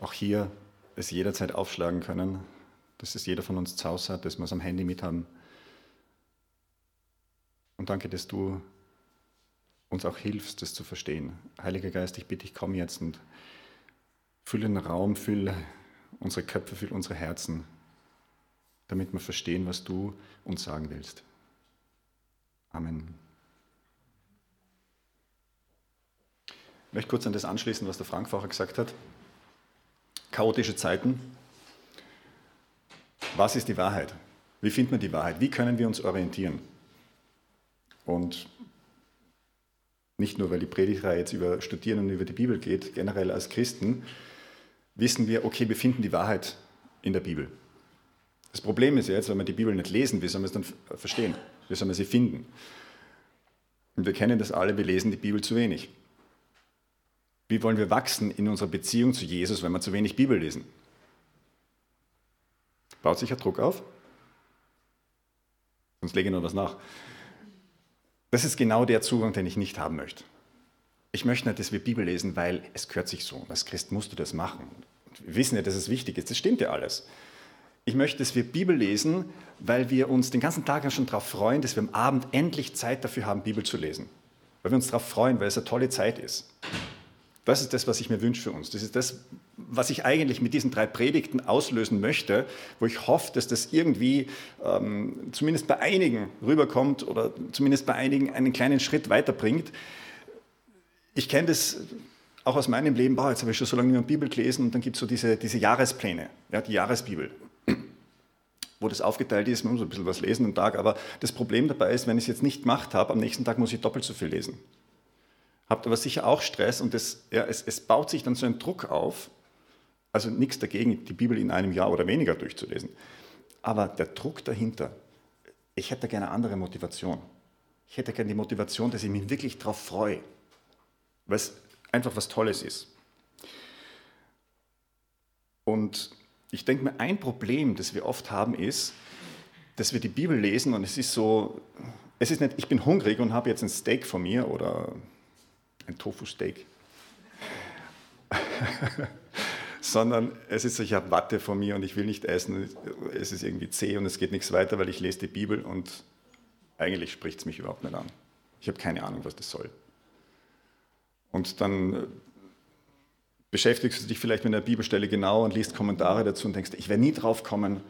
auch hier es jederzeit aufschlagen können, dass es jeder von uns zu Hause hat, dass wir es am Handy mit haben. Und danke, dass du uns auch hilfst, das zu verstehen. Heiliger Geist, ich bitte dich, komm jetzt und fülle den Raum, fülle unsere Köpfe, fülle unsere Herzen, damit wir verstehen, was du uns sagen willst. Amen. Ich möchte kurz an das anschließen, was der Frank vorher gesagt hat. Chaotische Zeiten. Was ist die Wahrheit? Wie findet man die Wahrheit? Wie können wir uns orientieren? Und nicht nur, weil die Predigtreihe jetzt über Studieren und über die Bibel geht, generell als Christen, wissen wir, okay, wir finden die Wahrheit in der Bibel. Das Problem ist jetzt, wenn wir die Bibel nicht lesen, wie soll man es dann verstehen? Wie soll man sie finden? Und wir kennen das alle, wir lesen die Bibel zu wenig. Wie wollen wir wachsen in unserer Beziehung zu Jesus, wenn wir zu wenig Bibel lesen? Baut sich ein Druck auf? Sonst lege ich noch was nach. Das ist genau der Zugang, den ich nicht haben möchte. Ich möchte nicht, dass wir Bibel lesen, weil es gehört sich so. Als Christ musst du das machen. Wir wissen ja, dass es wichtig ist. Das stimmt ja alles. Ich möchte, dass wir Bibel lesen, weil wir uns den ganzen Tag schon darauf freuen, dass wir am Abend endlich Zeit dafür haben, Bibel zu lesen. Weil wir uns darauf freuen, weil es eine tolle Zeit ist. Das ist das, was ich mir wünsche für uns. Das ist das, was ich eigentlich mit diesen drei Predigten auslösen möchte, wo ich hoffe, dass das irgendwie ähm, zumindest bei einigen rüberkommt oder zumindest bei einigen einen kleinen Schritt weiterbringt. Ich kenne das auch aus meinem Leben, boah, jetzt habe ich schon so lange nicht mehr Bibel gelesen und dann gibt es so diese, diese Jahrespläne, ja, die Jahresbibel wo das aufgeteilt ist, man muss ein bisschen was lesen am Tag, aber das Problem dabei ist, wenn ich es jetzt nicht gemacht habe, am nächsten Tag muss ich doppelt so viel lesen. Habt aber sicher auch Stress und das, ja, es, es baut sich dann so ein Druck auf, also nichts dagegen, die Bibel in einem Jahr oder weniger durchzulesen. Aber der Druck dahinter, ich hätte gerne eine andere Motivation. Ich hätte gerne die Motivation, dass ich mich wirklich darauf freue, weil es einfach was Tolles ist. Und ich denke mir, ein Problem, das wir oft haben, ist, dass wir die Bibel lesen und es ist so, es ist nicht, ich bin hungrig und habe jetzt ein Steak von mir oder ein Tofu-Steak, sondern es ist so, ich habe Watte von mir und ich will nicht essen, es ist irgendwie zäh und es geht nichts weiter, weil ich lese die Bibel und eigentlich spricht es mich überhaupt nicht an. Ich habe keine Ahnung, was das soll. Und dann beschäftigst du dich vielleicht mit einer Bibelstelle genau und liest Kommentare dazu und denkst, ich werde nie drauf kommen.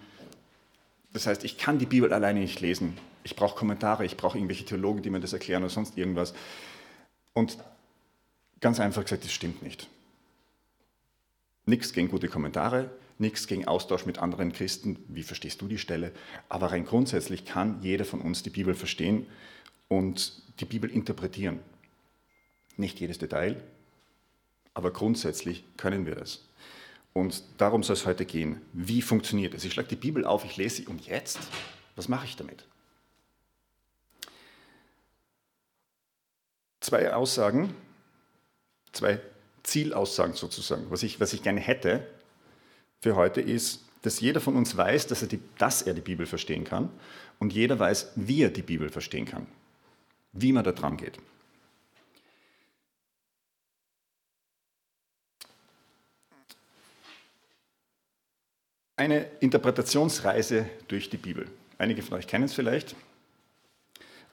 Das heißt, ich kann die Bibel alleine nicht lesen. Ich brauche Kommentare, ich brauche irgendwelche Theologen, die mir das erklären oder sonst irgendwas. Und ganz einfach gesagt, das stimmt nicht. Nichts gegen gute Kommentare, nichts gegen Austausch mit anderen Christen. Wie verstehst du die Stelle? Aber rein grundsätzlich kann jeder von uns die Bibel verstehen und die Bibel interpretieren. Nicht jedes Detail, aber grundsätzlich können wir das. Und darum soll es heute gehen. Wie funktioniert es? Ich schlage die Bibel auf, ich lese sie und jetzt, was mache ich damit? Zwei Aussagen, zwei Zielaussagen sozusagen. Was ich, was ich gerne hätte für heute ist, dass jeder von uns weiß, dass er, die, dass er die Bibel verstehen kann und jeder weiß, wie er die Bibel verstehen kann, wie man da dran geht. eine Interpretationsreise durch die Bibel. Einige von euch kennen es vielleicht,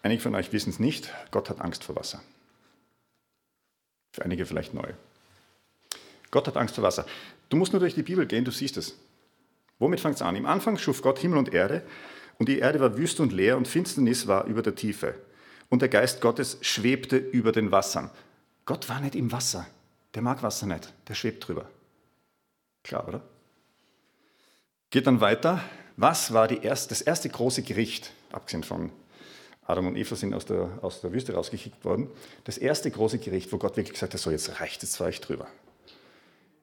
einige von euch wissen es nicht. Gott hat Angst vor Wasser. Für einige vielleicht neu. Gott hat Angst vor Wasser. Du musst nur durch die Bibel gehen, du siehst es. Womit fängt es an? Im Anfang schuf Gott Himmel und Erde und die Erde war wüst und leer und Finsternis war über der Tiefe. Und der Geist Gottes schwebte über den Wassern. Gott war nicht im Wasser. Der mag Wasser nicht. Der schwebt drüber. Klar, oder? Geht dann weiter. Was war erste, das erste große Gericht, abgesehen von Adam und Eva sind aus der, aus der Wüste rausgekickt worden, das erste große Gericht, wo Gott wirklich gesagt hat, so jetzt reicht es zwar echt drüber.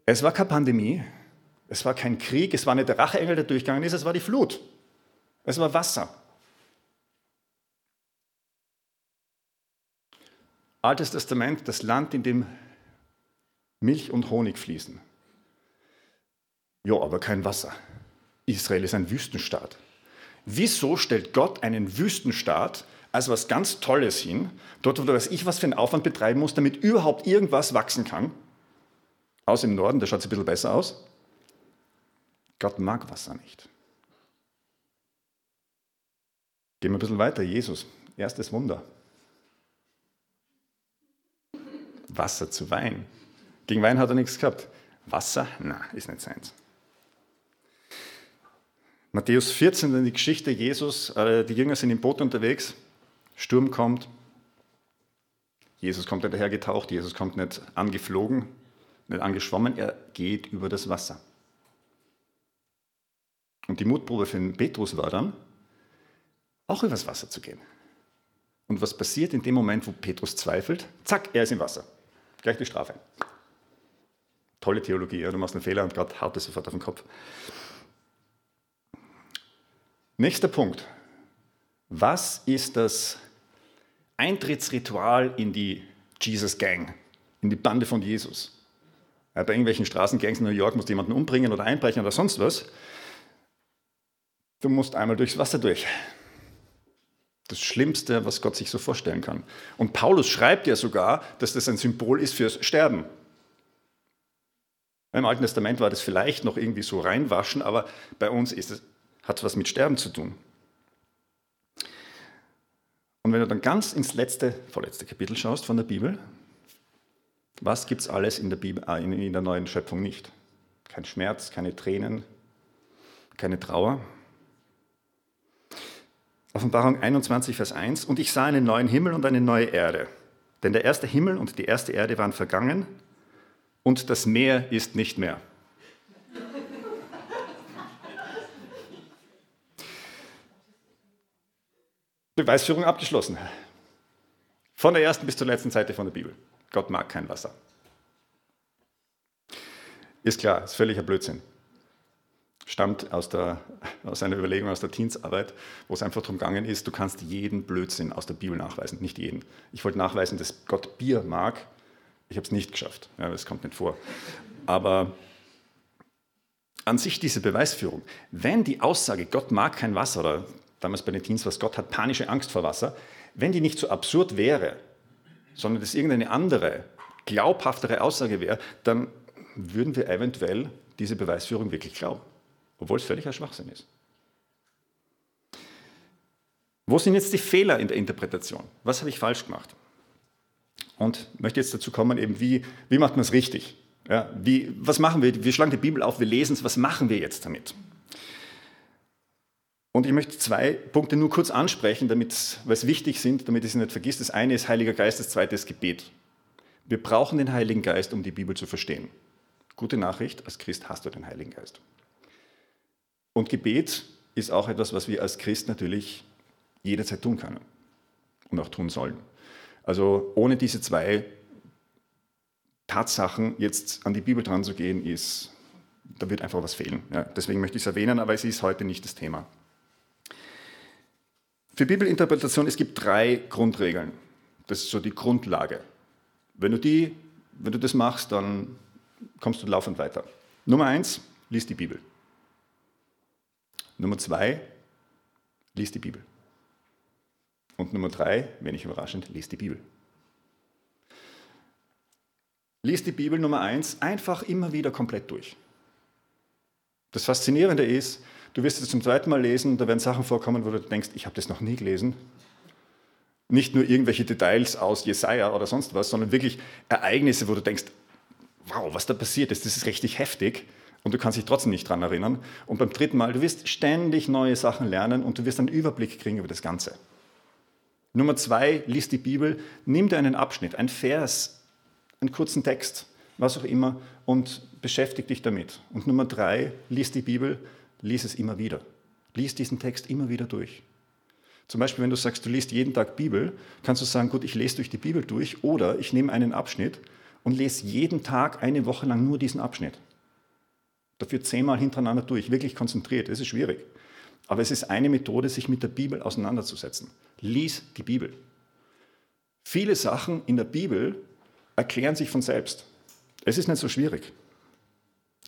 Es war keine Pandemie, es war kein Krieg, es war nicht der Racheengel, der durchgegangen ist, es war die Flut. Es war Wasser. Altes Testament, das Land, in dem Milch und Honig fließen. Ja, aber kein Wasser. Israel ist ein Wüstenstaat. Wieso stellt Gott einen Wüstenstaat als was ganz Tolles hin, dort, wo weiß ich, was für einen Aufwand betreiben muss, damit überhaupt irgendwas wachsen kann? Aus im Norden, da schaut es ein bisschen besser aus. Gott mag Wasser nicht. Gehen wir ein bisschen weiter. Jesus, erstes Wunder. Wasser zu Wein. Gegen Wein hat er nichts gehabt. Wasser? Na, ist nicht seins. Matthäus 14, die Geschichte Jesus, äh, die Jünger sind im Boot unterwegs, Sturm kommt, Jesus kommt nicht dahergetaucht, Jesus kommt nicht angeflogen, nicht angeschwommen, er geht über das Wasser. Und die Mutprobe für den Petrus war dann, auch übers Wasser zu gehen. Und was passiert in dem Moment, wo Petrus zweifelt? Zack, er ist im Wasser. Gleich die Strafe. Tolle Theologie, ja? du machst einen Fehler und Gott haut es sofort auf den Kopf. Nächster Punkt. Was ist das Eintrittsritual in die Jesus Gang, in die Bande von Jesus? Bei irgendwelchen Straßengangs in New York musst du jemanden umbringen oder einbrechen oder sonst was. Du musst einmal durchs Wasser durch. Das Schlimmste, was Gott sich so vorstellen kann. Und Paulus schreibt ja sogar, dass das ein Symbol ist fürs Sterben. Im Alten Testament war das vielleicht noch irgendwie so reinwaschen, aber bei uns hat es was mit Sterben zu tun. Wenn du dann ganz ins letzte, vorletzte Kapitel schaust von der Bibel, was gibt es alles in der, Bibel, äh, in der neuen Schöpfung nicht? Kein Schmerz, keine Tränen, keine Trauer, Offenbarung 21, Vers 1. Und ich sah einen neuen Himmel und eine neue Erde. Denn der erste Himmel und die erste Erde waren vergangen und das Meer ist nicht mehr. Beweisführung abgeschlossen. Von der ersten bis zur letzten Seite von der Bibel. Gott mag kein Wasser. Ist klar, ist völliger Blödsinn stammt aus, der, aus einer Überlegung aus der Teensarbeit, wo es einfach darum gegangen ist, du kannst jeden Blödsinn aus der Bibel nachweisen, nicht jeden. Ich wollte nachweisen, dass Gott Bier mag. Ich habe es nicht geschafft, ja, das kommt nicht vor. Aber an sich diese Beweisführung, wenn die Aussage, Gott mag kein Wasser, oder damals bei den Teens was, Gott hat panische Angst vor Wasser, wenn die nicht so absurd wäre, sondern das irgendeine andere, glaubhaftere Aussage wäre, dann würden wir eventuell diese Beweisführung wirklich glauben obwohl es völliger Schwachsinn ist. Wo sind jetzt die Fehler in der Interpretation? Was habe ich falsch gemacht? Und möchte jetzt dazu kommen, eben wie, wie macht man es richtig? Ja, wie, was machen wir? Wir schlagen die Bibel auf, wir lesen es, was machen wir jetzt damit? Und ich möchte zwei Punkte nur kurz ansprechen, damit, weil es wichtig sind, damit ich sie nicht vergisst. Das eine ist Heiliger Geist, das zweite ist Gebet. Wir brauchen den Heiligen Geist, um die Bibel zu verstehen. Gute Nachricht, als Christ hast du den Heiligen Geist. Und Gebet ist auch etwas, was wir als Christ natürlich jederzeit tun können und auch tun sollen. Also ohne diese zwei Tatsachen jetzt an die Bibel dran zu gehen, ist, da wird einfach was fehlen. Ja, deswegen möchte ich es erwähnen, aber es ist heute nicht das Thema. Für Bibelinterpretation, es gibt drei Grundregeln. Das ist so die Grundlage. Wenn du, die, wenn du das machst, dann kommst du laufend weiter. Nummer eins, lies die Bibel. Nummer zwei, lies die Bibel. Und Nummer drei, wenig überraschend, lies die Bibel. Lies die Bibel Nummer eins einfach immer wieder komplett durch. Das Faszinierende ist, du wirst es zum zweiten Mal lesen, da werden Sachen vorkommen, wo du denkst, ich habe das noch nie gelesen. Nicht nur irgendwelche Details aus Jesaja oder sonst was, sondern wirklich Ereignisse, wo du denkst, wow, was da passiert ist, das ist richtig heftig und du kannst dich trotzdem nicht dran erinnern. Und beim dritten Mal, du wirst ständig neue Sachen lernen und du wirst einen Überblick kriegen über das Ganze. Nummer zwei, lies die Bibel, nimm dir einen Abschnitt, einen Vers, einen kurzen Text, was auch immer und beschäftige dich damit. Und Nummer drei, lies die Bibel, lies es immer wieder. Lies diesen Text immer wieder durch. Zum Beispiel, wenn du sagst, du liest jeden Tag Bibel, kannst du sagen, gut, ich lese durch die Bibel durch oder ich nehme einen Abschnitt und lese jeden Tag eine Woche lang nur diesen Abschnitt. Dafür zehnmal hintereinander durch, wirklich konzentriert. Das ist schwierig. Aber es ist eine Methode, sich mit der Bibel auseinanderzusetzen. Lies die Bibel. Viele Sachen in der Bibel erklären sich von selbst. Es ist nicht so schwierig.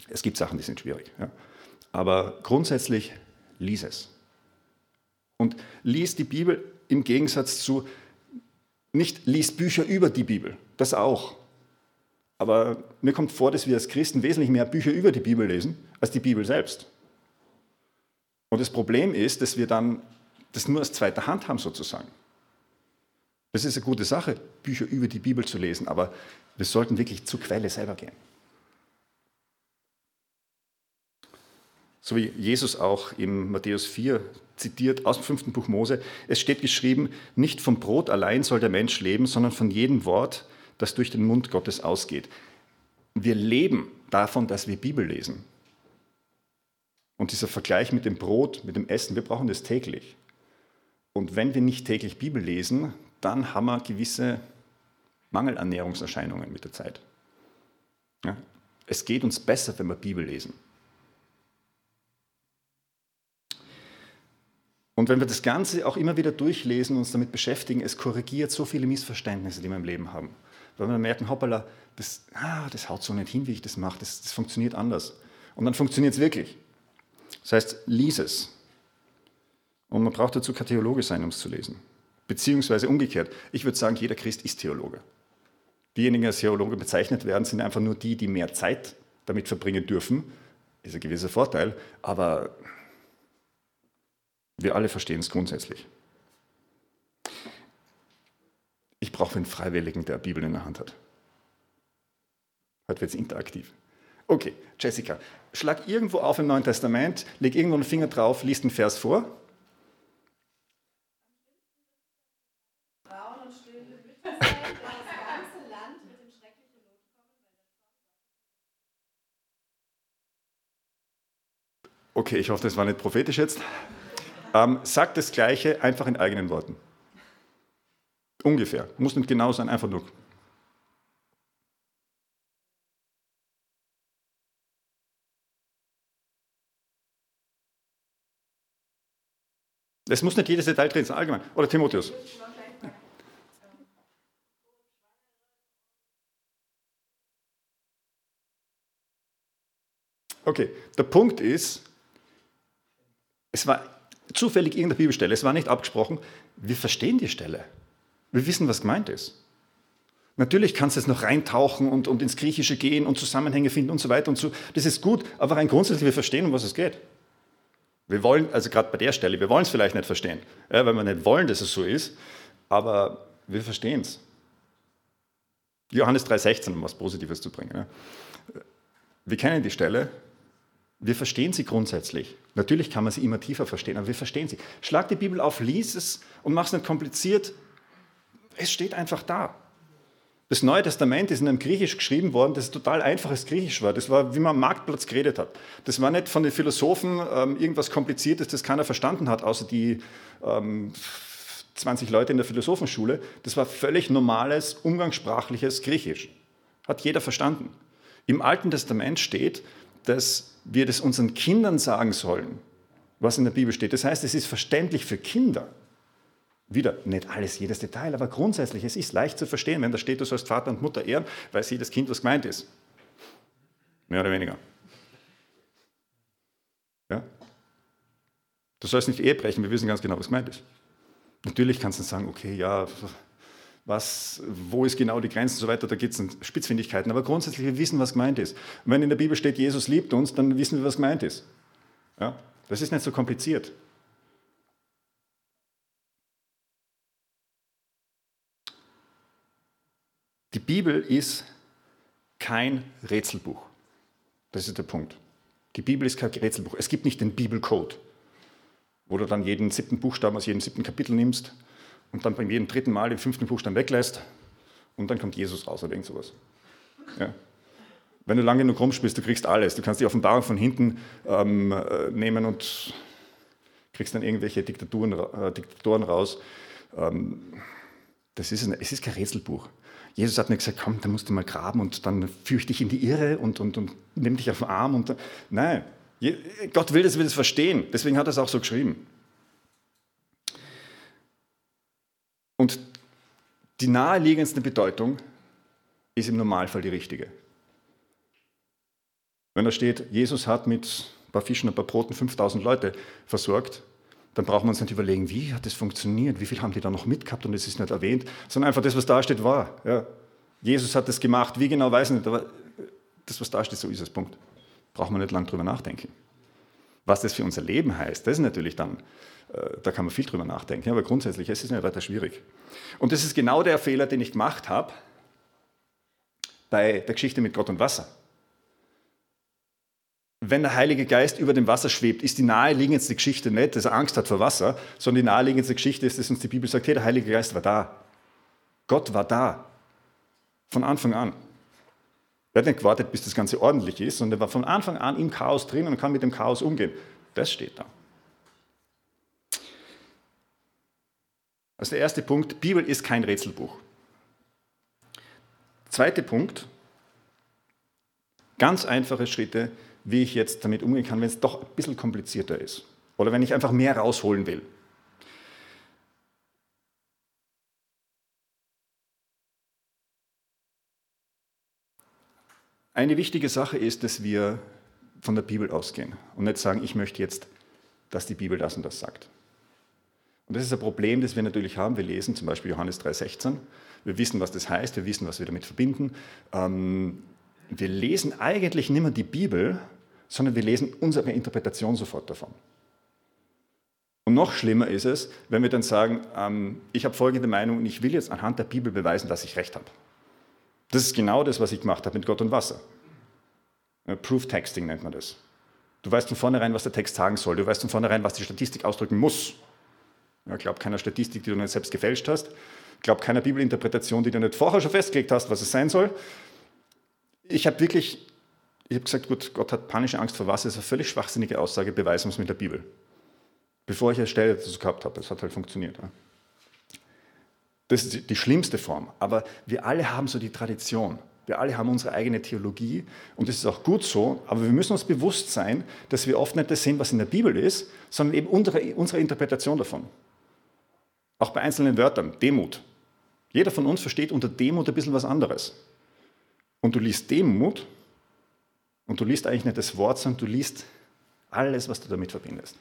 Es gibt Sachen, die sind schwierig. Ja. Aber grundsätzlich lies es. Und lies die Bibel im Gegensatz zu, nicht lies Bücher über die Bibel, das auch. Aber mir kommt vor, dass wir als Christen wesentlich mehr Bücher über die Bibel lesen, als die Bibel selbst. Und das Problem ist, dass wir dann das nur aus zweiter Hand haben sozusagen. Das ist eine gute Sache, Bücher über die Bibel zu lesen, aber wir sollten wirklich zur Quelle selber gehen. So wie Jesus auch im Matthäus 4 zitiert aus dem fünften Buch Mose. Es steht geschrieben, nicht vom Brot allein soll der Mensch leben, sondern von jedem Wort, das durch den Mund Gottes ausgeht. Wir leben davon, dass wir Bibel lesen. Und dieser Vergleich mit dem Brot, mit dem Essen, wir brauchen das täglich. Und wenn wir nicht täglich Bibel lesen, dann haben wir gewisse Mangelernährungserscheinungen mit der Zeit. Ja? Es geht uns besser, wenn wir Bibel lesen. Und wenn wir das Ganze auch immer wieder durchlesen und uns damit beschäftigen, es korrigiert so viele Missverständnisse, die wir im Leben haben. Weil wir merken, hoppala, das, ah, das haut so nicht hin, wie ich das mache, das, das funktioniert anders. Und dann funktioniert es wirklich. Das heißt, lies es. Und man braucht dazu kein Theologe sein, um es zu lesen. Beziehungsweise umgekehrt. Ich würde sagen, jeder Christ ist Theologe. Diejenigen, die als Theologe bezeichnet werden, sind einfach nur die, die mehr Zeit damit verbringen dürfen. Ist ein gewisser Vorteil, aber wir alle verstehen es grundsätzlich. Ich brauche einen Freiwilligen, der Bibel in der Hand hat. Heute wird es interaktiv. Okay, Jessica, schlag irgendwo auf im Neuen Testament, leg irgendwo einen Finger drauf, liest einen Vers vor. Okay, ich hoffe, das war nicht prophetisch jetzt. Ähm, sagt das Gleiche einfach in eigenen Worten. Ungefähr. Muss nicht genau sein, einfach nur. Es muss nicht jedes Detail drin sein, allgemein. Oder Timotheus. Okay, der Punkt ist, es war zufällig irgendeine Bibelstelle, es war nicht abgesprochen, wir verstehen die Stelle. Wir wissen, was gemeint ist. Natürlich kannst du es noch reintauchen und, und ins Griechische gehen und Zusammenhänge finden und so weiter und so. Das ist gut, aber rein grundsätzlich, wir verstehen, um was es geht. Wir wollen, also gerade bei der Stelle, wir wollen es vielleicht nicht verstehen, ja, weil wir nicht wollen, dass es so ist, aber wir verstehen es. Johannes 3,16, um was Positives zu bringen. Ja. Wir kennen die Stelle, wir verstehen sie grundsätzlich. Natürlich kann man sie immer tiefer verstehen, aber wir verstehen sie. Schlag die Bibel auf, lies es und mach es nicht kompliziert. Es steht einfach da. Das Neue Testament ist in einem Griechisch geschrieben worden, das total einfaches Griechisch war. Das war, wie man am Marktplatz geredet hat. Das war nicht von den Philosophen ähm, irgendwas Kompliziertes, das keiner verstanden hat, außer die ähm, 20 Leute in der Philosophenschule. Das war völlig normales, umgangssprachliches Griechisch. Hat jeder verstanden. Im Alten Testament steht, dass wir das unseren Kindern sagen sollen, was in der Bibel steht. Das heißt, es ist verständlich für Kinder. Wieder nicht alles, jedes Detail, aber grundsätzlich, es ist leicht zu verstehen, wenn da steht, du sollst Vater und Mutter ehren, weiß jedes Kind, was gemeint ist. Mehr oder weniger. Ja? Du sollst nicht Ehe brechen, wir wissen ganz genau, was gemeint ist. Natürlich kannst du sagen, okay, ja, was, wo ist genau die Grenze und so weiter, da gibt es Spitzfindigkeiten, aber grundsätzlich, wir wissen, was gemeint ist. Und wenn in der Bibel steht, Jesus liebt uns, dann wissen wir, was gemeint ist. Ja? Das ist nicht so kompliziert. Die Bibel ist kein Rätselbuch. Das ist der Punkt. Die Bibel ist kein Rätselbuch. Es gibt nicht den Bibelcode, wo du dann jeden siebten Buchstaben aus jedem siebten Kapitel nimmst und dann beim jedem dritten Mal den fünften Buchstaben weglässt und dann kommt Jesus raus oder irgend sowas. Ja. Wenn du lange genug rumspielst, du kriegst alles. Du kannst die Offenbarung von hinten ähm, äh, nehmen und kriegst dann irgendwelche Diktaturen, äh, Diktatoren raus. Ähm, das ist ein, es ist kein Rätselbuch. Jesus hat nicht gesagt, komm, dann musst du mal graben und dann führe ich dich in die Irre und, und, und nimm dich auf den Arm. Und, nein, Gott will, dass wir das verstehen. Deswegen hat er es auch so geschrieben. Und die naheliegendste Bedeutung ist im Normalfall die richtige. Wenn da steht, Jesus hat mit ein paar Fischen und ein paar Broten 5000 Leute versorgt, dann brauchen wir uns nicht überlegen, wie hat das funktioniert, wie viel haben die da noch mitgehabt und es ist nicht erwähnt, sondern einfach das, was da steht, war. Ja. Jesus hat das gemacht, wie genau weiß ich nicht, aber das, was da steht, so ist es, Punkt. Braucht man nicht lange drüber nachdenken. Was das für unser Leben heißt, das ist natürlich dann, äh, da kann man viel drüber nachdenken, aber grundsätzlich ist es nicht weiter schwierig. Und das ist genau der Fehler, den ich gemacht habe bei der Geschichte mit Gott und Wasser. Wenn der Heilige Geist über dem Wasser schwebt, ist die naheliegendste Geschichte nicht, dass er Angst hat vor Wasser, sondern die naheliegendste Geschichte ist, dass uns die Bibel sagt, hey, der Heilige Geist war da. Gott war da. Von Anfang an. Er hat nicht gewartet, bis das Ganze ordentlich ist, sondern er war von Anfang an im Chaos drin und kann mit dem Chaos umgehen. Das steht da. Also der erste Punkt, Bibel ist kein Rätselbuch. Zweiter Punkt, ganz einfache Schritte, wie ich jetzt damit umgehen kann, wenn es doch ein bisschen komplizierter ist oder wenn ich einfach mehr rausholen will. Eine wichtige Sache ist, dass wir von der Bibel ausgehen und nicht sagen, ich möchte jetzt, dass die Bibel das und das sagt. Und das ist ein Problem, das wir natürlich haben. Wir lesen zum Beispiel Johannes 3,16. Wir wissen, was das heißt, wir wissen, was wir damit verbinden. Ähm, wir lesen eigentlich nicht mehr die Bibel, sondern wir lesen unsere Interpretation sofort davon. Und noch schlimmer ist es, wenn wir dann sagen, ähm, ich habe folgende Meinung und ich will jetzt anhand der Bibel beweisen, dass ich recht habe. Das ist genau das, was ich gemacht habe mit Gott und Wasser. Proof Texting nennt man das. Du weißt von vornherein, was der Text sagen soll. Du weißt von vornherein, was die Statistik ausdrücken muss. Ja, glaub keiner Statistik, die du nicht selbst gefälscht hast. Glaub keiner Bibelinterpretation, die du nicht vorher schon festgelegt hast, was es sein soll. Ich habe wirklich, ich habe gesagt, gut, Gott hat panische Angst vor Wasser. Das ist eine völlig schwachsinnige Aussage, beweisen wir es mit der Bibel. Bevor ich eine Stelle dazu gehabt habe. Das hat halt funktioniert. Ja. Das ist die schlimmste Form. Aber wir alle haben so die Tradition. Wir alle haben unsere eigene Theologie und das ist auch gut so, aber wir müssen uns bewusst sein, dass wir oft nicht das sehen, was in der Bibel ist, sondern eben unsere, unsere Interpretation davon. Auch bei einzelnen Wörtern, Demut. Jeder von uns versteht unter Demut ein bisschen was anderes. Und du liest Demut und du liest eigentlich nicht das Wort, sondern du liest alles, was du damit verbindest.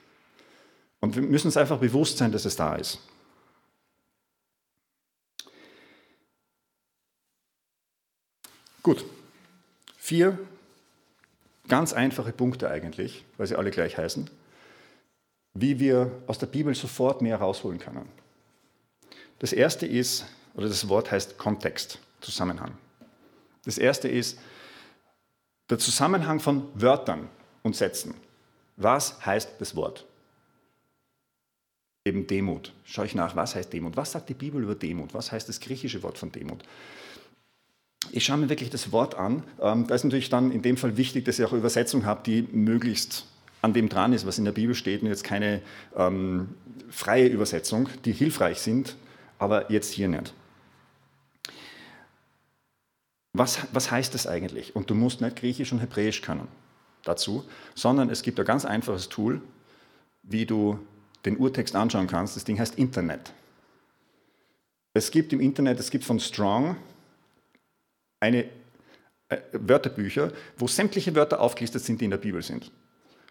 Und wir müssen uns einfach bewusst sein, dass es da ist. Gut, vier ganz einfache Punkte eigentlich, weil sie alle gleich heißen, wie wir aus der Bibel sofort mehr rausholen können. Das erste ist, oder das Wort heißt Kontext, Zusammenhang. Das erste ist der Zusammenhang von Wörtern und Sätzen. Was heißt das Wort? Eben Demut. Schaue ich nach, was heißt Demut? Was sagt die Bibel über Demut? Was heißt das griechische Wort von Demut? Ich schaue mir wirklich das Wort an. Ähm, da ist natürlich dann in dem Fall wichtig, dass ich auch eine Übersetzung habe, die möglichst an dem dran ist, was in der Bibel steht und jetzt keine ähm, freie Übersetzung, die hilfreich sind, aber jetzt hier nicht. Was, was heißt das eigentlich? Und du musst nicht Griechisch und Hebräisch können dazu, sondern es gibt ein ganz einfaches Tool, wie du den Urtext anschauen kannst. Das Ding heißt Internet. Es gibt im Internet, es gibt von Strong, eine äh, Wörterbücher, wo sämtliche Wörter aufgelistet sind, die in der Bibel sind.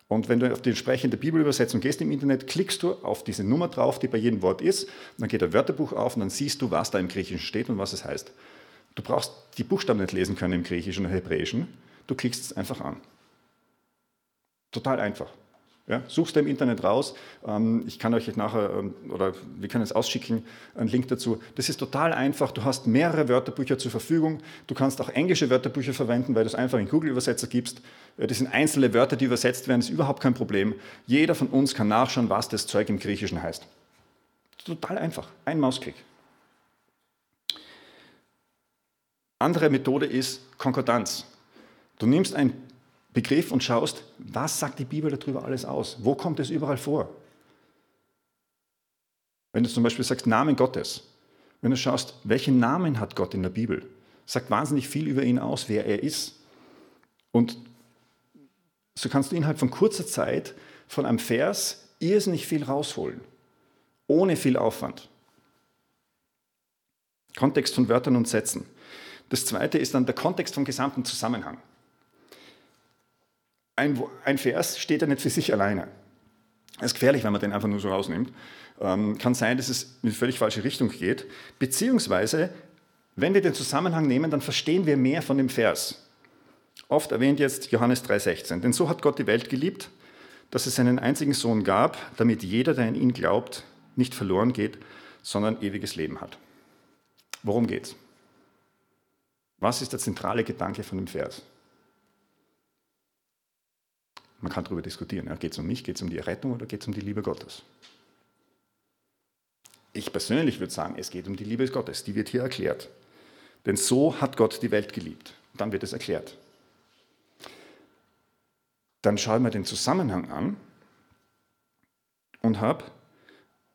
Und wenn du auf die entsprechende Bibelübersetzung gehst im Internet, klickst du auf diese Nummer drauf, die bei jedem Wort ist, dann geht ein Wörterbuch auf und dann siehst du, was da im Griechischen steht und was es heißt. Du brauchst die Buchstaben nicht lesen können im Griechischen oder Hebräischen, du klickst es einfach an. Total einfach. Ja, suchst du im Internet raus. Ähm, ich kann euch nachher, ähm, oder wir können es ausschicken, einen Link dazu. Das ist total einfach. Du hast mehrere Wörterbücher zur Verfügung. Du kannst auch englische Wörterbücher verwenden, weil du es einfach in Google-Übersetzer gibst. Das sind einzelne Wörter, die übersetzt werden. Das ist überhaupt kein Problem. Jeder von uns kann nachschauen, was das Zeug im Griechischen heißt. Total einfach. Ein Mausklick. Andere Methode ist Konkordanz. Du nimmst ein Begriff und schaust, was sagt die Bibel darüber alles aus? Wo kommt es überall vor? Wenn du zum Beispiel sagst Namen Gottes, wenn du schaust, welchen Namen hat Gott in der Bibel, sagt wahnsinnig viel über ihn aus, wer er ist. Und so kannst du innerhalb von kurzer Zeit von einem Vers irrsinnig viel rausholen, ohne viel Aufwand. Kontext von Wörtern und Sätzen. Das zweite ist dann der Kontext vom gesamten Zusammenhang ein, ein Vers steht ja nicht für sich alleine. Es ist gefährlich, wenn man den einfach nur so rausnimmt. Ähm, kann sein, dass es in eine völlig falsche Richtung geht. Beziehungsweise Wenn wir den Zusammenhang nehmen, dann verstehen wir mehr von dem Vers. Oft erwähnt jetzt Johannes 3,16. Denn so hat Gott die Welt geliebt, dass es seinen einzigen Sohn gab, damit jeder, der an ihn glaubt, nicht verloren geht, sondern ewiges Leben hat. Worum geht's? Was ist der zentrale Gedanke von dem Vers? Man kann darüber diskutieren. Ja, geht es um mich, geht es um die Errettung oder geht es um die Liebe Gottes? Ich persönlich würde sagen, es geht um die Liebe Gottes. Die wird hier erklärt. Denn so hat Gott die Welt geliebt. Dann wird es erklärt. Dann schauen wir den Zusammenhang an und hab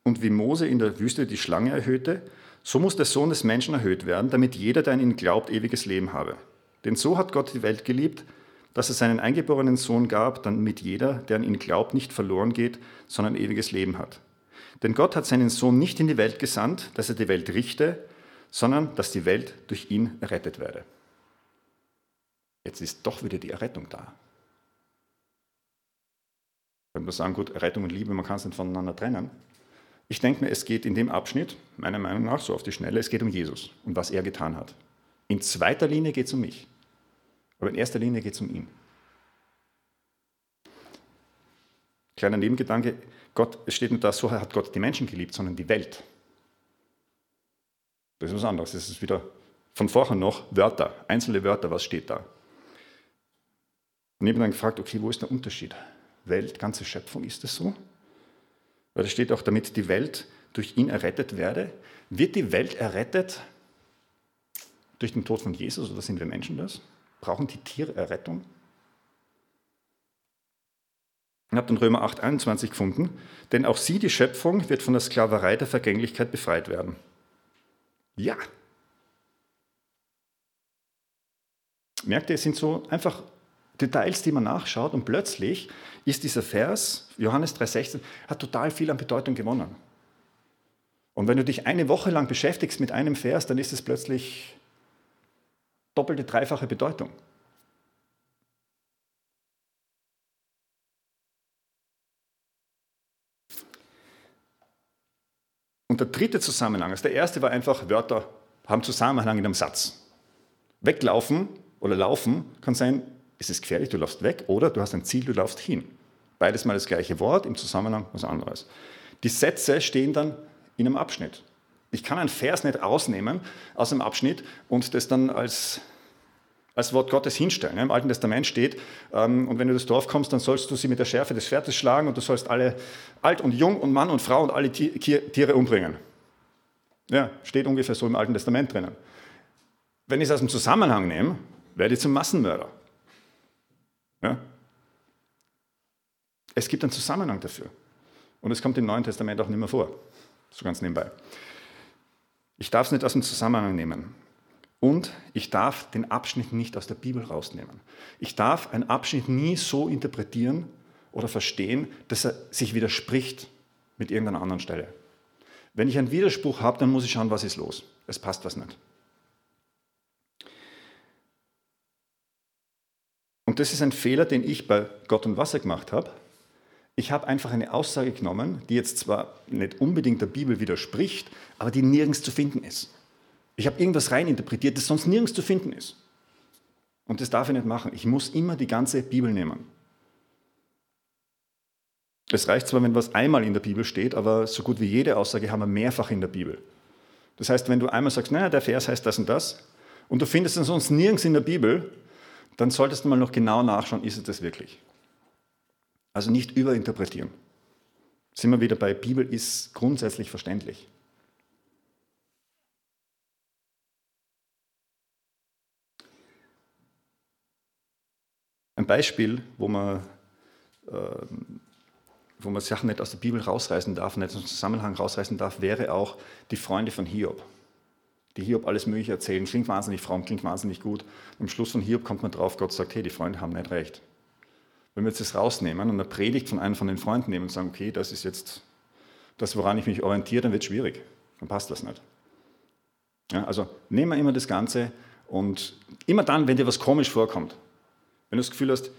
und wie Mose in der Wüste die Schlange erhöhte, so muss der Sohn des Menschen erhöht werden, damit jeder, der an ihn glaubt, ewiges Leben habe. Denn so hat Gott die Welt geliebt, dass es seinen eingeborenen Sohn gab, damit jeder, der an ihn glaubt, nicht verloren geht, sondern ewiges Leben hat. Denn Gott hat seinen Sohn nicht in die Welt gesandt, dass er die Welt richte, sondern dass die Welt durch ihn errettet werde. Jetzt ist doch wieder die Errettung da. Wenn wir sagen, gut, Errettung und Liebe, man kann es nicht voneinander trennen. Ich denke mir, es geht in dem Abschnitt, meiner Meinung nach, so auf die Schnelle, es geht um Jesus und was er getan hat. In zweiter Linie geht es um mich. Aber in erster Linie geht es um ihn. Kleiner Nebengedanke, Gott, es steht nicht da, so hat Gott die Menschen geliebt, sondern die Welt. Das ist was anderes. Das ist wieder von vorher noch Wörter, einzelne Wörter, was steht da. Und ich habe dann gefragt, okay, wo ist der Unterschied? Welt, ganze Schöpfung, ist das so? Weil da steht auch, damit die Welt durch ihn errettet werde. Wird die Welt errettet durch den Tod von Jesus oder sind wir Menschen das? Brauchen die Tiere Errettung? Ich habe den Römer 8, 21 gefunden. Denn auch sie, die Schöpfung, wird von der Sklaverei der Vergänglichkeit befreit werden. Ja. Merkt ihr, es sind so einfach Details, die man nachschaut und plötzlich ist dieser Vers, Johannes 3,16, hat total viel an Bedeutung gewonnen. Und wenn du dich eine Woche lang beschäftigst mit einem Vers, dann ist es plötzlich doppelte, dreifache Bedeutung. Und der dritte Zusammenhang, also der erste war einfach, Wörter haben Zusammenhang in einem Satz. Weglaufen oder laufen kann sein, ist es gefährlich, du laufst weg, oder du hast ein Ziel, du laufst hin. Beides mal das gleiche Wort, im Zusammenhang was anderes. Die Sätze stehen dann in einem Abschnitt. Ich kann einen Vers nicht rausnehmen aus einem Abschnitt und das dann als, als Wort Gottes hinstellen. Im Alten Testament steht, ähm, und wenn du das Dorf kommst, dann sollst du sie mit der Schärfe des Schwertes schlagen und du sollst alle alt und jung und Mann und Frau und alle Tiere umbringen. Ja, steht ungefähr so im Alten Testament drinnen. Wenn ich es aus dem Zusammenhang nehme, werde ich zum Massenmörder. Ja? Es gibt einen Zusammenhang dafür. Und es kommt im Neuen Testament auch nicht mehr vor. So ganz nebenbei. Ich darf es nicht aus dem Zusammenhang nehmen. Und ich darf den Abschnitt nicht aus der Bibel rausnehmen. Ich darf einen Abschnitt nie so interpretieren oder verstehen, dass er sich widerspricht mit irgendeiner anderen Stelle. Wenn ich einen Widerspruch habe, dann muss ich schauen, was ist los. Es passt was nicht. Und das ist ein Fehler, den ich bei Gott und Wasser gemacht habe. Ich habe einfach eine Aussage genommen, die jetzt zwar nicht unbedingt der Bibel widerspricht, aber die nirgends zu finden ist. Ich habe irgendwas reininterpretiert, das sonst nirgends zu finden ist. Und das darf ich nicht machen. Ich muss immer die ganze Bibel nehmen. Es reicht zwar, wenn was einmal in der Bibel steht, aber so gut wie jede Aussage haben wir mehrfach in der Bibel. Das heißt, wenn du einmal sagst, naja, der Vers heißt das und das, und du findest es sonst nirgends in der Bibel, dann solltest du mal noch genau nachschauen, ist es das wirklich? Also nicht überinterpretieren. Sind wir wieder bei Bibel ist grundsätzlich verständlich. Ein Beispiel, wo man, äh, wo man Sachen nicht aus der Bibel rausreißen darf, nicht aus dem Zusammenhang rausreißen darf, wäre auch die Freunde von Hiob die Hiob alles Mögliche erzählen. Klingt wahnsinnig fromm, klingt wahnsinnig gut. Am Schluss von Hiob kommt man drauf, Gott sagt, hey, die Freunde haben nicht recht. Wenn wir jetzt das rausnehmen und eine Predigt von einem von den Freunden nehmen und sagen, okay, das ist jetzt das, woran ich mich orientiere, dann wird es schwierig. Dann passt das nicht. Ja, also nehmen wir immer das Ganze und immer dann, wenn dir was komisch vorkommt, wenn du das Gefühl hast,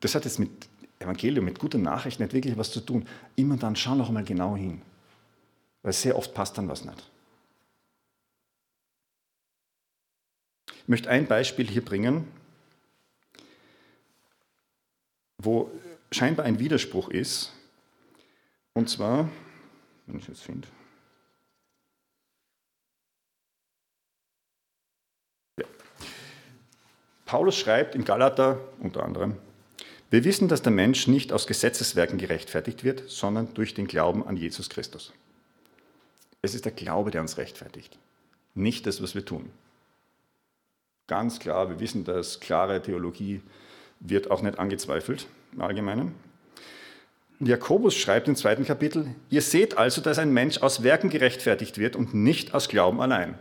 das hat jetzt mit Evangelium, mit guten Nachrichten nicht wirklich was zu tun, immer dann schau noch einmal genau hin. Weil sehr oft passt dann was nicht. Ich möchte ein Beispiel hier bringen, wo scheinbar ein Widerspruch ist. Und zwar, wenn ich es finde. Ja. Paulus schreibt in Galater unter anderem, wir wissen, dass der Mensch nicht aus Gesetzeswerken gerechtfertigt wird, sondern durch den Glauben an Jesus Christus. Es ist der Glaube, der uns rechtfertigt, nicht das, was wir tun. Ganz klar, wir wissen das, klare Theologie wird auch nicht angezweifelt im Allgemeinen. Jakobus schreibt im zweiten Kapitel, ihr seht also, dass ein Mensch aus Werken gerechtfertigt wird und nicht aus Glauben allein.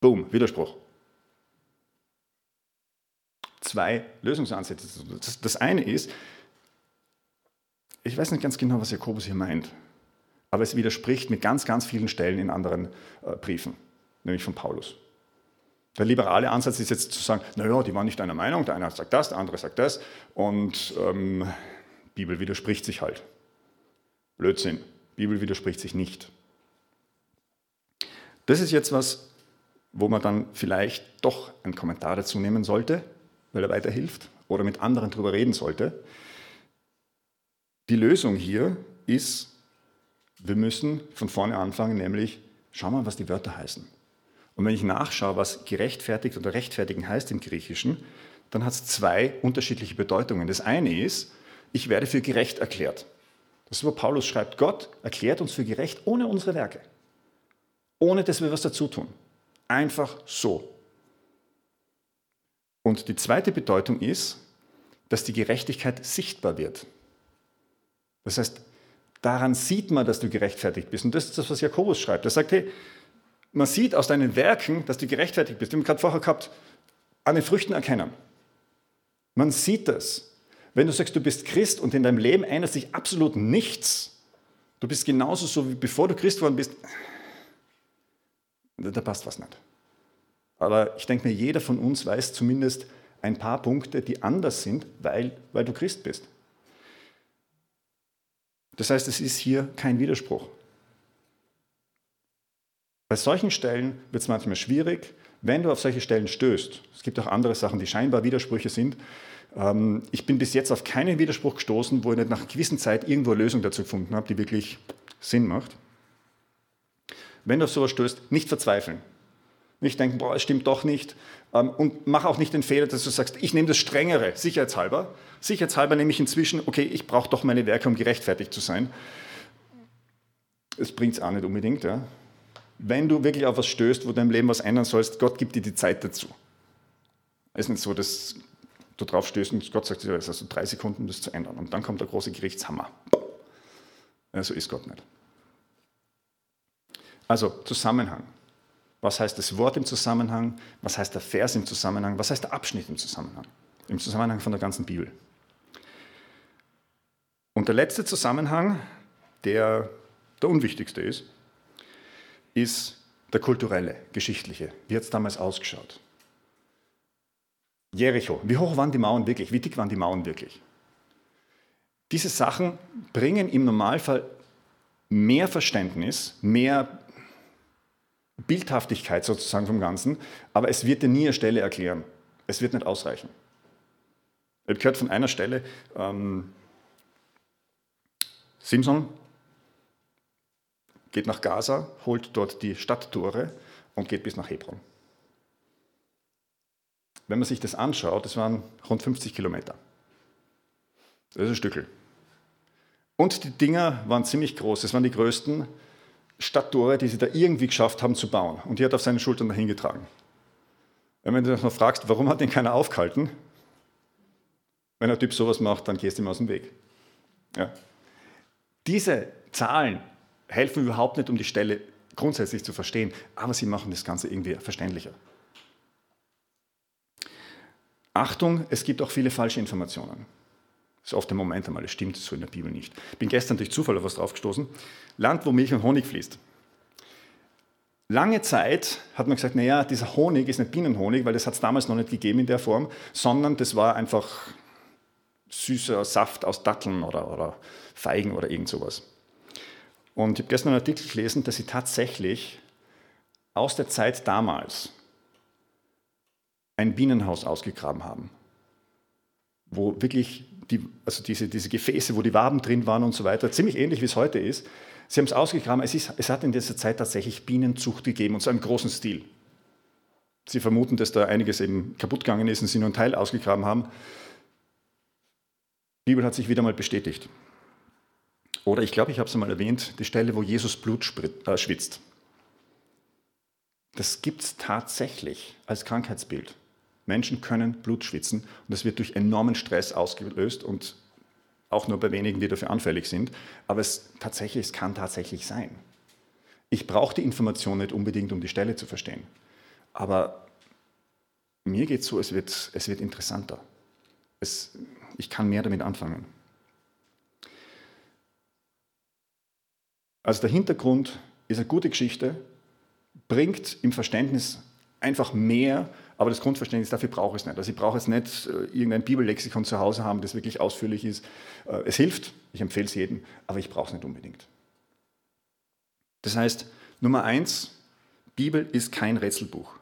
Boom, Widerspruch. Zwei Lösungsansätze. Das eine ist, ich weiß nicht ganz genau, was Jakobus hier meint, aber es widerspricht mit ganz, ganz vielen Stellen in anderen äh, Briefen, nämlich von Paulus. Der liberale Ansatz ist jetzt zu sagen, naja, die waren nicht einer Meinung, der eine sagt das, der andere sagt das und ähm, Bibel widerspricht sich halt. Blödsinn, Bibel widerspricht sich nicht. Das ist jetzt was, wo man dann vielleicht doch einen Kommentar dazu nehmen sollte, weil er weiterhilft, oder mit anderen darüber reden sollte. Die Lösung hier ist, wir müssen von vorne anfangen, nämlich schau mal, was die Wörter heißen. Und wenn ich nachschaue, was gerechtfertigt oder rechtfertigen heißt im Griechischen, dann hat es zwei unterschiedliche Bedeutungen. Das eine ist, ich werde für gerecht erklärt. Das ist, wo Paulus schreibt, Gott erklärt uns für gerecht ohne unsere Werke. Ohne dass wir was dazu tun. Einfach so. Und die zweite Bedeutung ist, dass die Gerechtigkeit sichtbar wird. Das heißt, daran sieht man, dass du gerechtfertigt bist. Und das ist das, was Jakobus schreibt. Er sagt, hey, man sieht aus deinen Werken, dass du gerechtfertigt bist. Wir haben gerade vorher gehabt, an den Früchten erkennen. Man sieht das. Wenn du sagst, du bist Christ und in deinem Leben ändert sich absolut nichts, du bist genauso so, wie bevor du Christ geworden bist, da passt was nicht. Aber ich denke mir, jeder von uns weiß zumindest ein paar Punkte, die anders sind, weil, weil du Christ bist. Das heißt, es ist hier kein Widerspruch. Bei solchen Stellen wird es manchmal schwierig, wenn du auf solche Stellen stößt. Es gibt auch andere Sachen, die scheinbar Widersprüche sind. Ähm, ich bin bis jetzt auf keinen Widerspruch gestoßen, wo ich nicht nach einer gewissen Zeit irgendwo eine Lösung dazu gefunden habe, die wirklich Sinn macht. Wenn du auf sowas stößt, nicht verzweifeln. Nicht denken, boah, es stimmt doch nicht. Ähm, und mach auch nicht den Fehler, dass du sagst, ich nehme das Strengere, sicherheitshalber. Sicherheitshalber nehme ich inzwischen, okay, ich brauche doch meine Werke, um gerechtfertigt zu sein. Es bringt es auch nicht unbedingt. Ja wenn du wirklich auf was stößt, wo du im Leben was ändern sollst, Gott gibt dir die Zeit dazu. Es ist nicht so, dass du drauf stößt und Gott sagt, es hast du drei Sekunden, das zu ändern. Und dann kommt der große Gerichtshammer. So ist Gott nicht. Also Zusammenhang. Was heißt das Wort im Zusammenhang? Was heißt der Vers im Zusammenhang? Was heißt der Abschnitt im Zusammenhang? Im Zusammenhang von der ganzen Bibel. Und der letzte Zusammenhang, der der unwichtigste ist, ist der kulturelle, geschichtliche. Wie hat es damals ausgeschaut? Jericho. Wie hoch waren die Mauern wirklich? Wie dick waren die Mauern wirklich? Diese Sachen bringen im Normalfall mehr Verständnis, mehr Bildhaftigkeit sozusagen vom Ganzen, aber es wird dir nie eine Stelle erklären. Es wird nicht ausreichen. Ich habe gehört von einer Stelle, ähm, Simson geht nach Gaza, holt dort die Stadttore und geht bis nach Hebron. Wenn man sich das anschaut, das waren rund 50 Kilometer. Das ist ein Stückel. Und die Dinger waren ziemlich groß. Das waren die größten Stadttore, die sie da irgendwie geschafft haben zu bauen. Und die hat auf seinen Schultern dahin getragen. Wenn du dich noch fragst, warum hat den keiner aufgehalten? Wenn ein Typ sowas macht, dann gehst du ihm aus dem Weg. Ja. Diese Zahlen helfen überhaupt nicht, um die Stelle grundsätzlich zu verstehen, aber sie machen das Ganze irgendwie verständlicher. Achtung, es gibt auch viele falsche Informationen. Das ist oft der Moment einmal, das stimmt so in der Bibel nicht. Ich bin gestern durch Zufall auf was draufgestoßen. Land, wo Milch und Honig fließt. Lange Zeit hat man gesagt, naja, dieser Honig ist nicht Bienenhonig, weil das hat es damals noch nicht gegeben in der Form, sondern das war einfach süßer Saft aus Datteln oder, oder Feigen oder irgend sowas. Und ich habe gestern einen Artikel gelesen, dass sie tatsächlich aus der Zeit damals ein Bienenhaus ausgegraben haben, wo wirklich die, also diese, diese Gefäße, wo die Waben drin waren und so weiter, ziemlich ähnlich wie es heute ist. Sie haben es ausgegraben, es, ist, es hat in dieser Zeit tatsächlich Bienenzucht gegeben und zwar im großen Stil. Sie vermuten, dass da einiges eben kaputt gegangen ist und sie nur einen Teil ausgegraben haben. Die Bibel hat sich wieder mal bestätigt. Oder ich glaube, ich habe es einmal erwähnt, die Stelle, wo Jesus Blut äh, schwitzt. Das gibt es tatsächlich als Krankheitsbild. Menschen können Blut schwitzen und das wird durch enormen Stress ausgelöst und auch nur bei wenigen, die dafür anfällig sind. Aber es, tatsächlich, es kann tatsächlich sein. Ich brauche die Information nicht unbedingt, um die Stelle zu verstehen. Aber mir geht es so, es wird, es wird interessanter. Es, ich kann mehr damit anfangen. Also der Hintergrund ist eine gute Geschichte, bringt im Verständnis einfach mehr, aber das Grundverständnis dafür brauche ich es nicht. Also ich brauche jetzt nicht äh, irgendein Bibellexikon zu Hause haben, das wirklich ausführlich ist. Äh, es hilft, ich empfehle es jedem, aber ich brauche es nicht unbedingt. Das heißt, Nummer eins, Bibel ist kein Rätselbuch.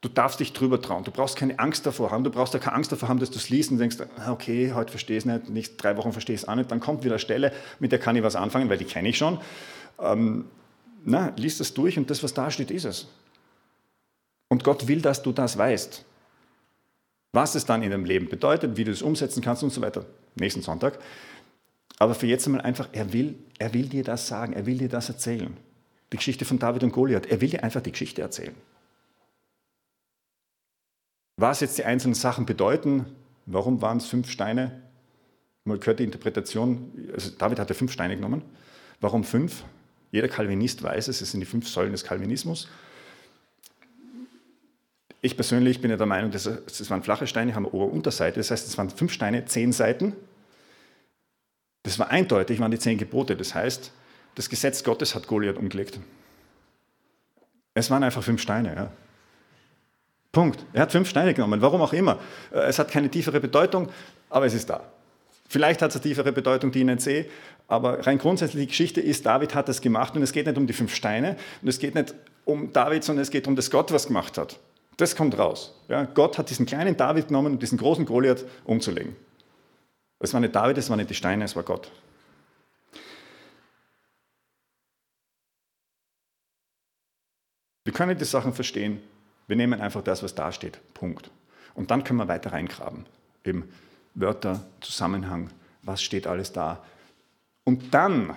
Du darfst dich drüber trauen. Du brauchst keine Angst davor haben. Du brauchst ja keine Angst davor haben, dass du es liest und denkst, ah, okay, heute verstehe ich es nicht, nächste drei Wochen verstehe ich es auch nicht. Dann kommt wieder eine Stelle, mit der kann ich was anfangen, weil die kenne ich schon. Ähm, na, liest es durch und das, was da steht, ist es. Und Gott will, dass du das weißt. Was es dann in deinem Leben bedeutet, wie du es umsetzen kannst und so weiter. Nächsten Sonntag. Aber für jetzt einmal einfach, er will, er will dir das sagen, er will dir das erzählen. Die Geschichte von David und Goliath, er will dir einfach die Geschichte erzählen. Was jetzt die einzelnen Sachen bedeuten, warum waren es fünf Steine? Man gehört die Interpretation, also David hatte fünf Steine genommen. Warum fünf? Jeder Calvinist weiß es, es sind die fünf Säulen des Calvinismus. Ich persönlich bin ja der Meinung, es waren flache Steine, haben Ober- und Unterseite. Das heißt, es waren fünf Steine, zehn Seiten. Das war eindeutig, waren die zehn Gebote. Das heißt, das Gesetz Gottes hat Goliath umgelegt. Es waren einfach fünf Steine. Ja. Punkt. Er hat fünf Steine genommen, warum auch immer. Es hat keine tiefere Bedeutung, aber es ist da. Vielleicht hat es eine tiefere Bedeutung, die sehe, aber rein grundsätzlich die Geschichte ist, David hat das gemacht und es geht nicht um die fünf Steine und es geht nicht um David, sondern es geht um das Gott, was gemacht hat. Das kommt raus. Ja, Gott hat diesen kleinen David genommen, um diesen großen Goliath umzulegen. Es war nicht David, es waren nicht die Steine, es war Gott. Wir können die Sachen verstehen. Wir nehmen einfach das, was da steht. Punkt. Und dann können wir weiter reingraben. Eben Wörter, Zusammenhang, was steht alles da. Und dann,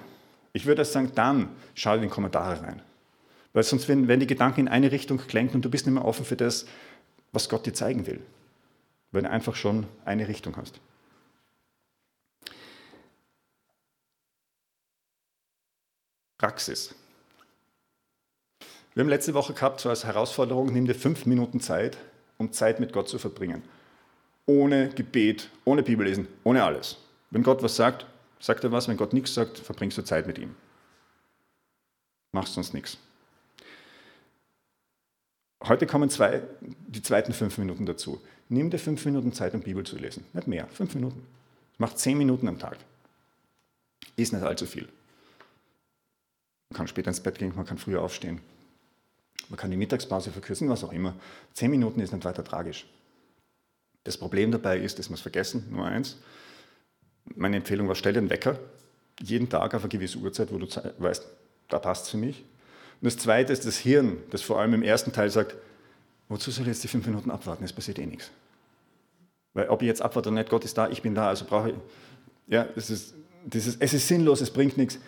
ich würde sagen, dann schau in die Kommentare rein. Weil sonst werden, werden die Gedanken in eine Richtung gelenkt und du bist nicht mehr offen für das, was Gott dir zeigen will. Weil du einfach schon eine Richtung hast. Praxis. Wir haben letzte Woche gehabt, so als Herausforderung, nimm dir fünf Minuten Zeit, um Zeit mit Gott zu verbringen ohne Gebet, ohne Bibellesen, ohne alles. Wenn Gott was sagt, sagt er was. Wenn Gott nichts sagt, verbringst du Zeit mit ihm. Machst sonst nichts. Heute kommen zwei, die zweiten fünf Minuten dazu. Nimm dir fünf Minuten Zeit, um Bibel zu lesen. Nicht mehr, fünf Minuten. Mach zehn Minuten am Tag. Ist nicht allzu viel. Man kann später ins Bett gehen, man kann früher aufstehen. Man kann die Mittagspause verkürzen, was auch immer. Zehn Minuten ist nicht weiter tragisch. Das Problem dabei ist, dass wir es vergessen, Nummer eins. Meine Empfehlung war, stell einen Wecker, jeden Tag auf eine gewisse Uhrzeit, wo du weißt, da passt es für mich. Und das Zweite ist das Hirn, das vor allem im ersten Teil sagt, wozu soll ich jetzt die fünf Minuten abwarten, es passiert eh nichts. Weil ob ich jetzt abwarte oder nicht, Gott ist da, ich bin da, also brauche ich, ja, es ist, dieses, es ist sinnlos, es bringt nichts.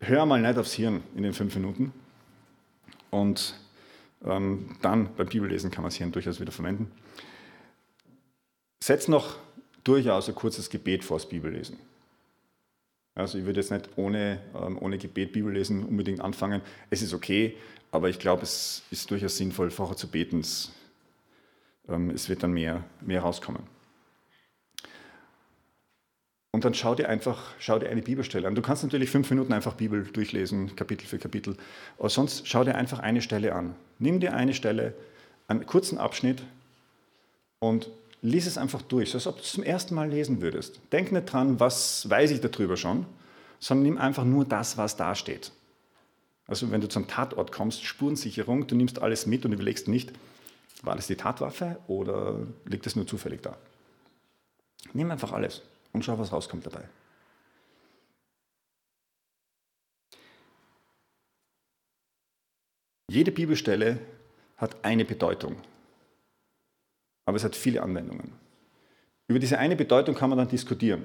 Hör mal nicht aufs Hirn in den fünf Minuten und ähm, dann beim Bibellesen kann man das Hirn durchaus wieder verwenden setze noch durchaus ein kurzes Gebet vor das Bibellesen. Also ich würde jetzt nicht ohne, ähm, ohne Gebet Bibellesen unbedingt anfangen. Es ist okay, aber ich glaube, es ist durchaus sinnvoll, vorher zu beten. Es, ähm, es wird dann mehr, mehr rauskommen. Und dann schau dir einfach, schau dir eine Bibelstelle an. Du kannst natürlich fünf Minuten einfach Bibel durchlesen, Kapitel für Kapitel. Aber sonst schau dir einfach eine Stelle an. Nimm dir eine Stelle, einen kurzen Abschnitt und lies es einfach durch, so als ob du es zum ersten Mal lesen würdest. Denk nicht dran, was weiß ich darüber schon, sondern nimm einfach nur das, was da steht. Also wenn du zum Tatort kommst, Spurensicherung, du nimmst alles mit und überlegst nicht, War das die Tatwaffe oder liegt es nur zufällig da? Nimm einfach alles und schau, was rauskommt dabei. Jede Bibelstelle hat eine Bedeutung, aber es hat viele Anwendungen. Über diese eine Bedeutung kann man dann diskutieren.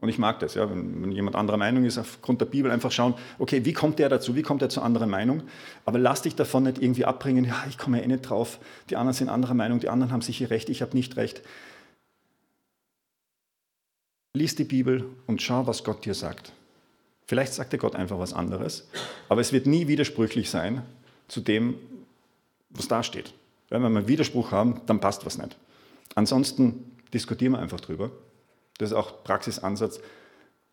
Und ich mag das, ja, wenn, wenn, jemand anderer Meinung ist, aufgrund der Bibel einfach schauen, okay, wie kommt der dazu, wie kommt er zu anderer Meinung? Aber lass dich davon nicht irgendwie abbringen, ja, ich komme ja eh nicht drauf, die anderen sind anderer Meinung, die anderen haben sicher recht, ich habe nicht recht. Lies die Bibel und schau, was Gott dir sagt. Vielleicht sagt dir Gott einfach was anderes, aber es wird nie widersprüchlich sein zu dem, was da steht. Wenn wir einen Widerspruch haben, dann passt was nicht. Ansonsten diskutieren wir einfach drüber das ist auch Praxisansatz,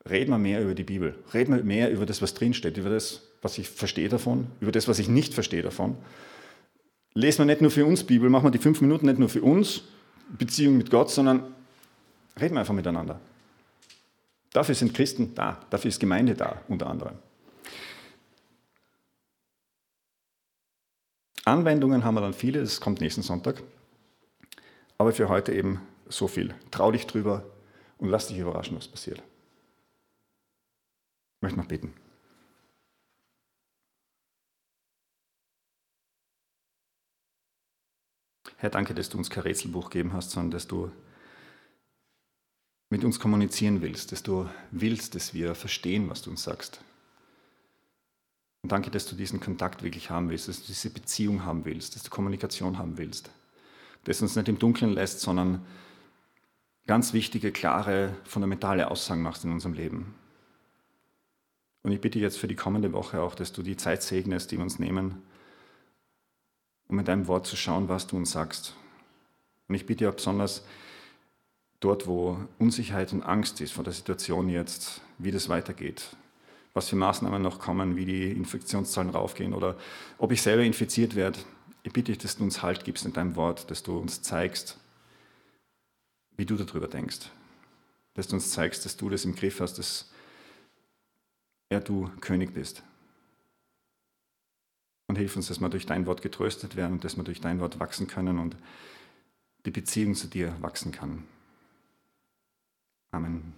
reden wir mehr über die Bibel, reden wir mehr über das, was drinsteht, über das, was ich verstehe davon, über das, was ich nicht verstehe davon. Lesen wir nicht nur für uns Bibel, machen wir die fünf Minuten nicht nur für uns, Beziehung mit Gott, sondern reden wir einfach miteinander. Dafür sind Christen da, dafür ist Gemeinde da, unter anderem. Anwendungen haben wir dann viele, das kommt nächsten Sonntag. Aber für heute eben so viel. Trau dich drüber, und lass dich überraschen, was passiert. Ich möchte noch beten. Herr, danke, dass du uns kein Rätselbuch gegeben hast, sondern dass du mit uns kommunizieren willst, dass du willst, dass wir verstehen, was du uns sagst. Und danke, dass du diesen Kontakt wirklich haben willst, dass du diese Beziehung haben willst, dass du Kommunikation haben willst, dass du uns nicht im Dunkeln lässt, sondern ganz wichtige, klare, fundamentale Aussagen machst in unserem Leben. Und ich bitte jetzt für die kommende Woche auch, dass du die Zeit segnest, die wir uns nehmen, um mit deinem Wort zu schauen, was du uns sagst. Und ich bitte auch besonders dort, wo Unsicherheit und Angst ist vor der Situation jetzt, wie das weitergeht, was für Maßnahmen noch kommen, wie die Infektionszahlen raufgehen oder ob ich selber infiziert werde. Ich bitte dich, dass du uns Halt gibst in deinem Wort, dass du uns zeigst, wie du darüber denkst. Dass du uns zeigst, dass du das im Griff hast, dass er du König bist. Und hilf uns, dass wir durch dein Wort getröstet werden und dass wir durch dein Wort wachsen können und die Beziehung zu dir wachsen kann. Amen.